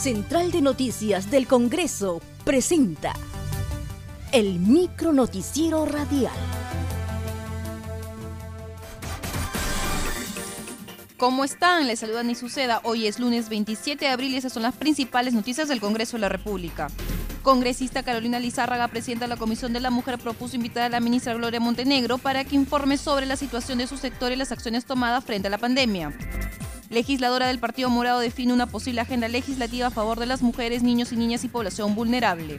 Central de Noticias del Congreso presenta el micro noticiero radial. ¿Cómo están? Les saluda Ni Suceda. Hoy es lunes 27 de abril y esas son las principales noticias del Congreso de la República. Congresista Carolina Lizárraga, presidenta de la Comisión de la Mujer, propuso invitar a la ministra Gloria Montenegro para que informe sobre la situación de su sector y las acciones tomadas frente a la pandemia. Legisladora del Partido Morado define una posible agenda legislativa a favor de las mujeres, niños y niñas y población vulnerable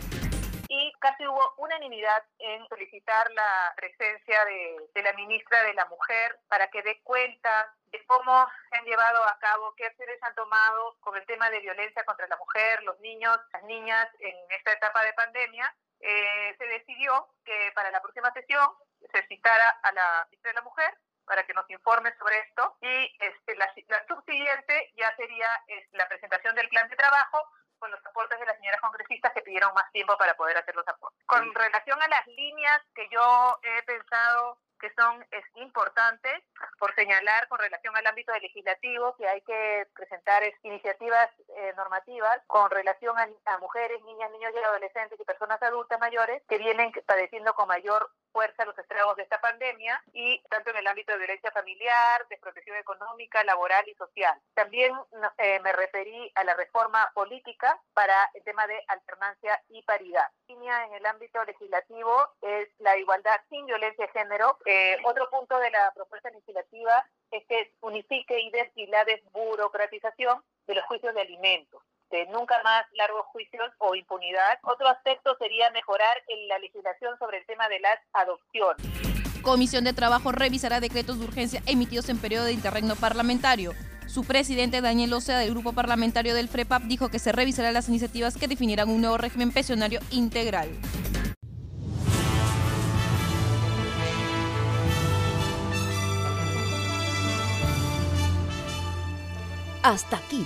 y casi hubo unanimidad en solicitar la presencia de, la ministra de la Mujer para que dé cuenta de cómo se han llevado a cabo, qué acciones han tomado con el tema de violencia contra la mujer, los niños, las niñas en esta etapa de pandemia. Eh, se decidió que para la próxima sesión se citara a la ministra de la Mujer para que nos informe sobre esto y este, la, la subsiguiente ya sería es, la presentación del plan de trabajo con los aportes de las señoras congresistas que pidieron más tiempo para poder hacer los aportes. Con relación a las líneas que yo he pensado que son es, importantes por señalar con relación al ámbito legislativo que hay que presentar es, iniciativas eh, normativas con relación a, a, mujeres, niñas, niños y adolescentes y personas adultas mayores que vienen padeciendo con mayor fuerza los estragos de esta pandemia y tanto en el ámbito de violencia familiar, desprotección económica, laboral y social. También eh, me referí a la reforma política para el tema de alternancia y paridad. Línea en el ámbito legislativo es la igualdad sin violencia de género. Eh, otro punto de la propuesta legislativa es que unifique y, des y la desburocratización de los juicios de alimentos este, nunca más largos juicios o impunidad. Otro aspecto sería mejorar en la legislación sobre el tema de las adopciones. Comisión de Trabajo revisará decretos de urgencia emitidos en periodo de interregno parlamentario. Su presidente Daniel Ocea del grupo parlamentario del FREPAP dijo que se revisarán las iniciativas que definirán un nuevo régimen pensionario integral. Hasta aquí